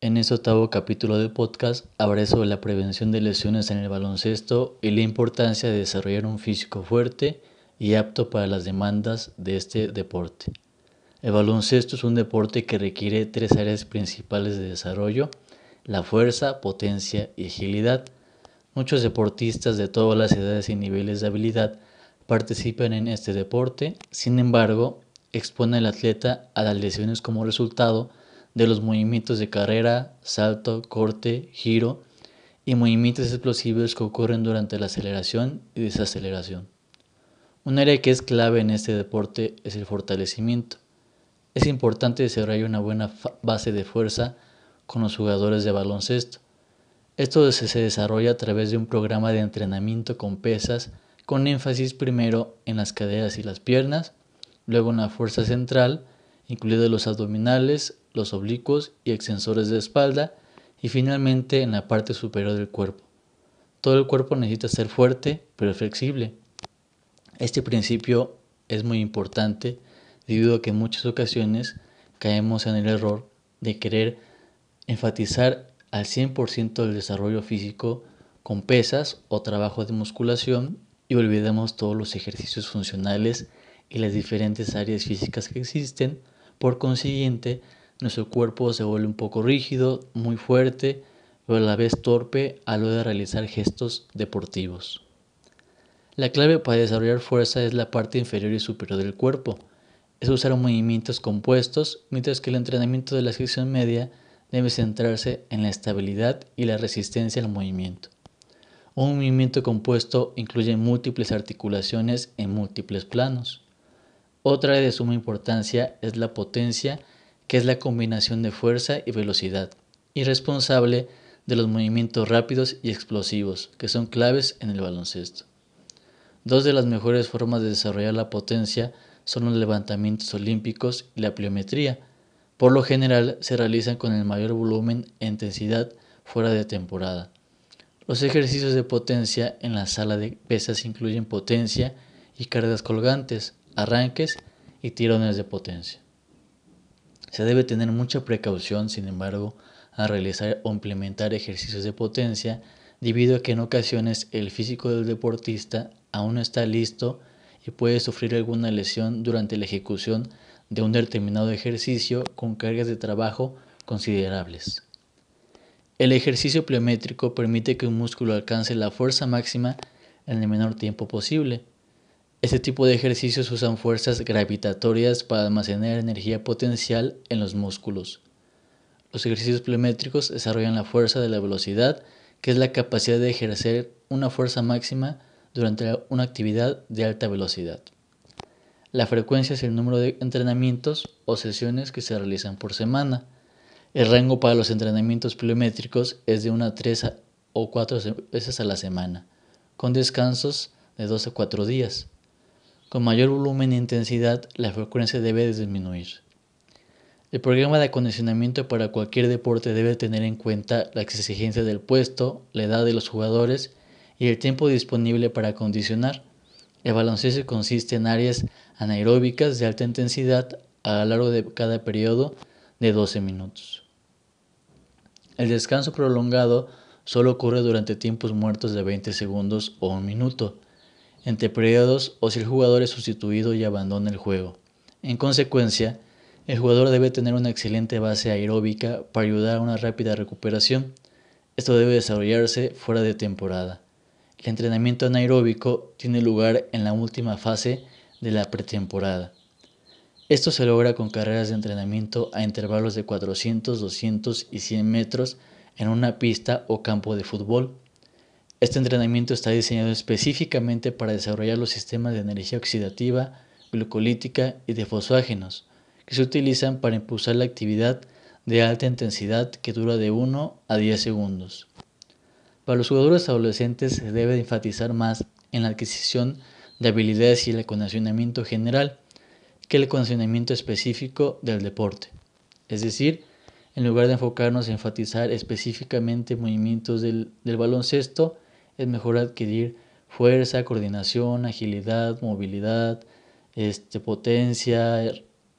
En este octavo capítulo del podcast hablaré sobre la prevención de lesiones en el baloncesto y la importancia de desarrollar un físico fuerte y apto para las demandas de este deporte. El baloncesto es un deporte que requiere tres áreas principales de desarrollo, la fuerza, potencia y agilidad. Muchos deportistas de todas las edades y niveles de habilidad participan en este deporte, sin embargo, expone al atleta a las lesiones como resultado de los movimientos de carrera, salto, corte, giro y movimientos explosivos que ocurren durante la aceleración y desaceleración. Un área que es clave en este deporte es el fortalecimiento. Es importante desarrollar una buena base de fuerza con los jugadores de baloncesto. Esto se desarrolla a través de un programa de entrenamiento con pesas con énfasis primero en las caderas y las piernas, luego en la fuerza central, incluidos los abdominales, los oblicuos y extensores de espalda, y finalmente en la parte superior del cuerpo. Todo el cuerpo necesita ser fuerte, pero flexible. Este principio es muy importante debido a que en muchas ocasiones caemos en el error de querer enfatizar al 100% el desarrollo físico con pesas o trabajo de musculación y olvidamos todos los ejercicios funcionales y las diferentes áreas físicas que existen. Por consiguiente, nuestro cuerpo se vuelve un poco rígido, muy fuerte, pero a la vez torpe a lo de realizar gestos deportivos. La clave para desarrollar fuerza es la parte inferior y superior del cuerpo. Es usar movimientos compuestos, mientras que el entrenamiento de la sección media debe centrarse en la estabilidad y la resistencia al movimiento. Un movimiento compuesto incluye múltiples articulaciones en múltiples planos. Otra de suma importancia es la potencia que es la combinación de fuerza y velocidad, y responsable de los movimientos rápidos y explosivos, que son claves en el baloncesto. Dos de las mejores formas de desarrollar la potencia son los levantamientos olímpicos y la pliometría. Por lo general se realizan con el mayor volumen e intensidad fuera de temporada. Los ejercicios de potencia en la sala de pesas incluyen potencia y cargas colgantes, arranques y tirones de potencia. Se debe tener mucha precaución, sin embargo, al realizar o implementar ejercicios de potencia, debido a que en ocasiones el físico del deportista aún no está listo y puede sufrir alguna lesión durante la ejecución de un determinado ejercicio con cargas de trabajo considerables. El ejercicio pliométrico permite que un músculo alcance la fuerza máxima en el menor tiempo posible. Este tipo de ejercicios usan fuerzas gravitatorias para almacenar energía potencial en los músculos. Los ejercicios pliométricos desarrollan la fuerza de la velocidad, que es la capacidad de ejercer una fuerza máxima durante una actividad de alta velocidad. La frecuencia es el número de entrenamientos o sesiones que se realizan por semana. El rango para los entrenamientos pliométricos es de una a 3 o 4 veces a la semana, con descansos de 2 a 4 días. Con mayor volumen e intensidad, la frecuencia debe disminuir. El programa de acondicionamiento para cualquier deporte debe tener en cuenta la exigencia del puesto, la edad de los jugadores y el tiempo disponible para acondicionar. El baloncesto consiste en áreas anaeróbicas de alta intensidad a lo largo de cada periodo de 12 minutos. El descanso prolongado solo ocurre durante tiempos muertos de 20 segundos o un minuto entre periodos o si el jugador es sustituido y abandona el juego. En consecuencia, el jugador debe tener una excelente base aeróbica para ayudar a una rápida recuperación. Esto debe desarrollarse fuera de temporada. El entrenamiento anaeróbico tiene lugar en la última fase de la pretemporada. Esto se logra con carreras de entrenamiento a intervalos de 400, 200 y 100 metros en una pista o campo de fútbol. Este entrenamiento está diseñado específicamente para desarrollar los sistemas de energía oxidativa, glucolítica y de fosfágenos, que se utilizan para impulsar la actividad de alta intensidad que dura de 1 a 10 segundos. Para los jugadores adolescentes se debe enfatizar más en la adquisición de habilidades y el acondicionamiento general que el acondicionamiento específico del deporte. Es decir, en lugar de enfocarnos en enfatizar específicamente movimientos del, del baloncesto, es mejor adquirir fuerza, coordinación, agilidad, movilidad, este, potencia,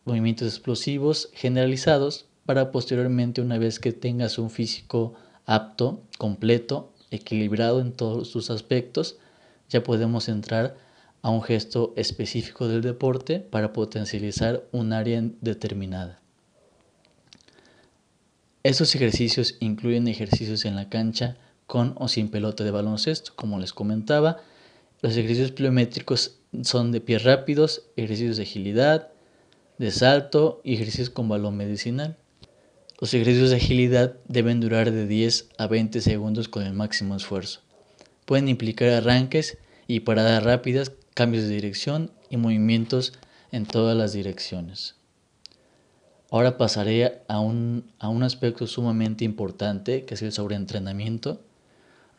movimientos explosivos generalizados para posteriormente, una vez que tengas un físico apto, completo, equilibrado en todos sus aspectos, ya podemos entrar a un gesto específico del deporte para potencializar un área determinada. Estos ejercicios incluyen ejercicios en la cancha con o sin pelota de baloncesto, como les comentaba. Los ejercicios pliométricos son de pies rápidos, ejercicios de agilidad, de salto y ejercicios con balón medicinal. Los ejercicios de agilidad deben durar de 10 a 20 segundos con el máximo esfuerzo. Pueden implicar arranques y paradas rápidas, cambios de dirección y movimientos en todas las direcciones. Ahora pasaré a un, a un aspecto sumamente importante que es el sobreentrenamiento.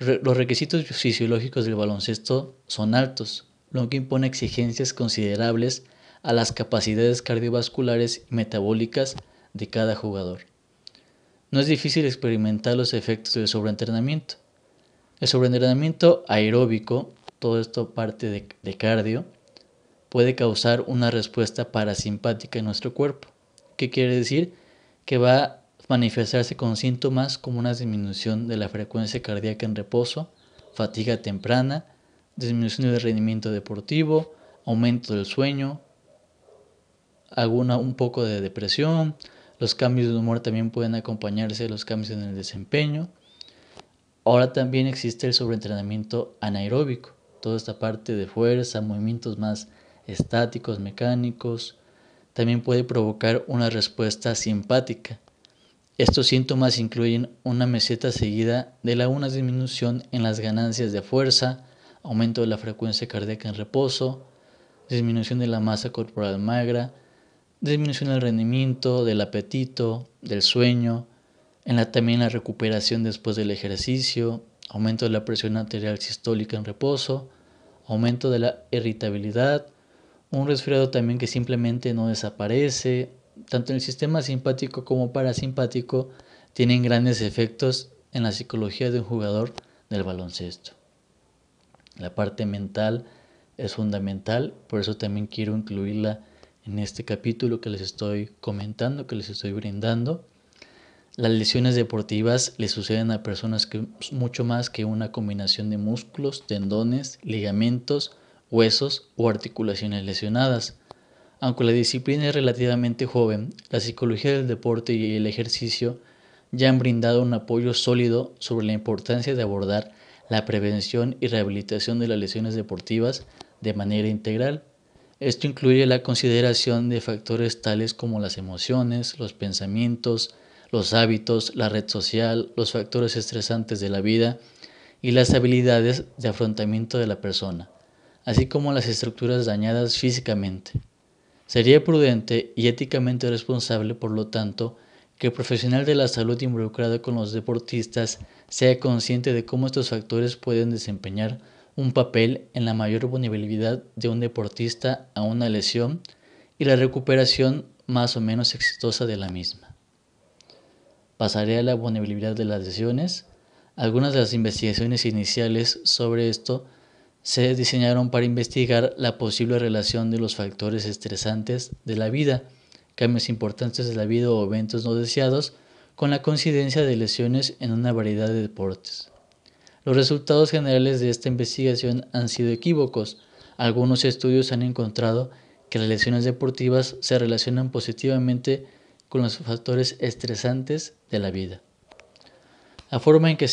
Los requisitos fisiológicos del baloncesto son altos, lo que impone exigencias considerables a las capacidades cardiovasculares y metabólicas de cada jugador. No es difícil experimentar los efectos del sobreentrenamiento. El sobreentrenamiento aeróbico, todo esto parte de, cardio, puede causar una respuesta parasimpática en nuestro cuerpo. ¿Qué quiere decir? Que va manifestarse con síntomas como una disminución de la frecuencia cardíaca en reposo, fatiga temprana, disminución del rendimiento deportivo, aumento del sueño, alguna un poco de depresión, los cambios de humor también pueden acompañarse de los cambios en el desempeño. Ahora también existe el sobreentrenamiento anaeróbico, toda esta parte de fuerza, movimientos más estáticos, mecánicos, también puede provocar una respuesta simpática. Estos síntomas incluyen una meseta seguida de la disminución en las ganancias de fuerza, aumento de la frecuencia cardíaca en reposo, disminución de la masa corporal magra, disminución del rendimiento, del apetito, del sueño, en la, también la recuperación después del ejercicio, aumento de la presión arterial sistólica en reposo, aumento de la irritabilidad, un resfriado también que simplemente no desaparece, tanto en el sistema simpático como parasimpático tienen grandes efectos en la psicología de un jugador del baloncesto. La parte mental es fundamental, por eso también quiero incluirla en este capítulo que les estoy comentando, que les estoy brindando. Las lesiones deportivas le suceden a personas que mucho más que una combinación de músculos, tendones, ligamentos, huesos o articulaciones lesionadas. Aunque la disciplina es relativamente joven, la psicología del deporte y el ejercicio ya han brindado un apoyo sólido sobre la importancia de abordar la prevención y rehabilitación de las lesiones deportivas de manera integral. Esto incluye la consideración de factores tales como las emociones, los pensamientos, los hábitos, la red social, los factores estresantes de la vida y las habilidades de afrontamiento de la persona, así como las estructuras dañadas físicamente. Sería prudente y éticamente responsable, por lo tanto, que el profesional de la salud involucrado con los deportistas sea consciente de cómo estos factores pueden desempeñar un papel en la mayor vulnerabilidad de un deportista a una lesión y la recuperación más o menos exitosa de la misma. Pasaré a la vulnerabilidad de las lesiones. Algunas de las investigaciones iniciales sobre esto se diseñaron para investigar la posible relación de los factores estresantes de la vida, cambios importantes de la vida o eventos no deseados, con la coincidencia de lesiones en una variedad de deportes. Los resultados generales de esta investigación han sido equívocos. Algunos estudios han encontrado que las lesiones deportivas se relacionan positivamente con los factores estresantes de la vida. La forma en que,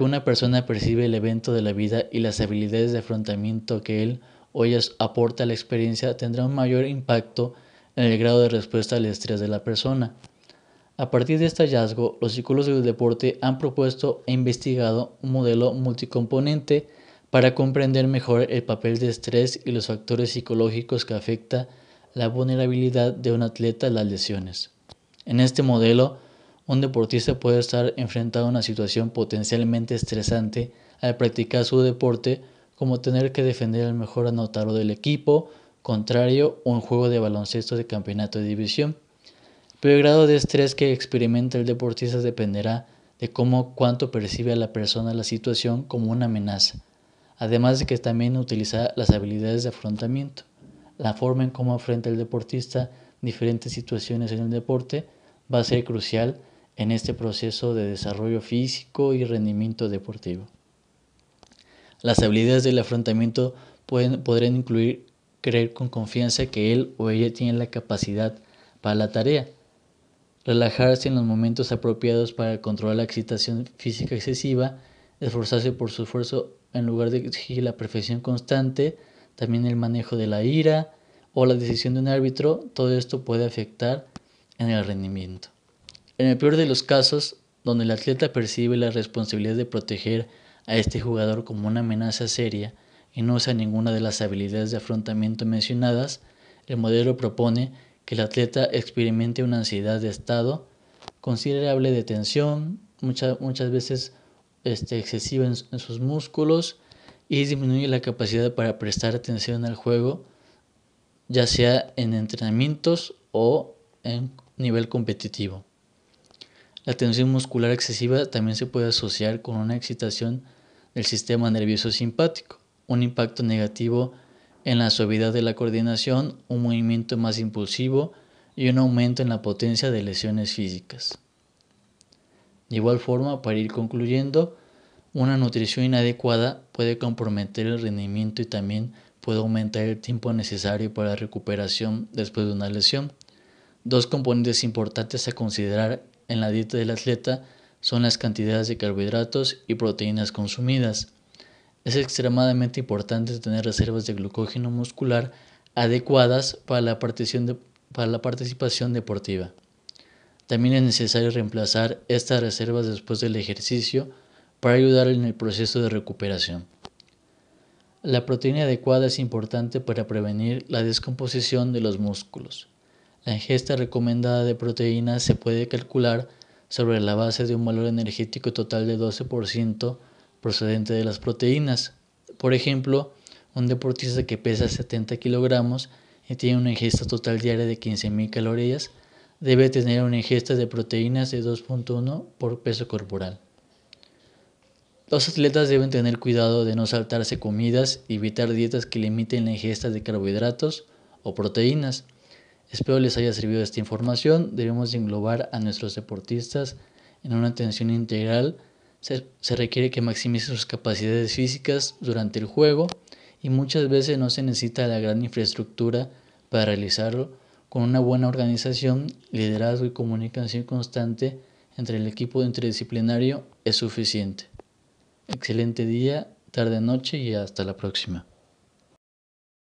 una persona percibe el evento de la vida y las habilidades de afrontamiento que él o ella aporta a la experiencia tendrá un mayor impacto en el grado de respuesta al estrés de la persona. A partir de este hallazgo, los psicólogos del deporte han propuesto e investigado un modelo multicomponente para comprender mejor el papel de estrés y los factores psicológicos que afecta la vulnerabilidad de un atleta a las lesiones. En este modelo, un deportista puede estar enfrentado a una situación potencialmente estresante al practicar su deporte, como tener que defender al mejor anotador del equipo contrario o un juego de baloncesto de campeonato de división. Pero el grado de estrés que experimenta el deportista dependerá de cómo cuánto percibe a la persona la situación como una amenaza, además de que también utiliza las habilidades de afrontamiento. La forma en cómo afronta el deportista diferentes situaciones en el deporte va a ser crucial en este proceso de desarrollo físico y rendimiento deportivo. Las habilidades del afrontamiento pueden, podrían incluir creer con confianza que él o ella tiene la capacidad para la tarea, relajarse en los momentos apropiados para controlar la excitación física excesiva, esforzarse por su esfuerzo en lugar de exigir la perfección constante, también el manejo de la ira o la decisión de un árbitro, todo esto puede afectar en el rendimiento. En el peor de los casos, donde el atleta percibe la responsabilidad de proteger a este jugador como una amenaza seria y no usa ninguna de las habilidades de afrontamiento mencionadas, el modelo propone que el atleta experimente una ansiedad de estado considerable de tensión, muchas veces este, excesiva en, en sus músculos y disminuye la capacidad para prestar atención al juego, ya sea en entrenamientos o en nivel competitivo. La tensión muscular excesiva también se puede asociar con una excitación del sistema nervioso simpático, un impacto negativo en la suavidad de la coordinación, un movimiento más impulsivo y un aumento en la potencia de lesiones físicas. De igual forma, para ir concluyendo, una nutrición inadecuada puede comprometer el rendimiento y también puede aumentar el tiempo necesario para la recuperación después de una lesión. Dos componentes importantes a considerar en la dieta del atleta son las cantidades de carbohidratos y proteínas consumidas. Es extremadamente importante tener reservas de glucógeno muscular adecuadas para la, participación deportiva. También es necesario reemplazar estas reservas después del ejercicio para ayudar en el proceso de recuperación. La proteína adecuada es importante para prevenir la descomposición de los músculos. La ingesta recomendada de proteínas se puede calcular sobre la base de un valor energético total de 12% procedente de las proteínas. Por ejemplo, un deportista que pesa 70 kilogramos y tiene una ingesta total diaria de 15.000 calorías debe tener una ingesta de proteínas de 2.1 por peso corporal. Los atletas deben tener cuidado de no saltarse comidas y evitar dietas que limiten la ingesta de carbohidratos o proteínas. Espero les haya servido esta información. Debemos englobar a nuestros deportistas en una atención integral. Se, requiere que maximicen sus capacidades físicas durante el juego y muchas veces no se necesita la gran infraestructura para realizarlo. Con una buena organización, liderazgo y comunicación constante entre el equipo interdisciplinario es suficiente. Excelente día, tarde, noche y hasta la próxima.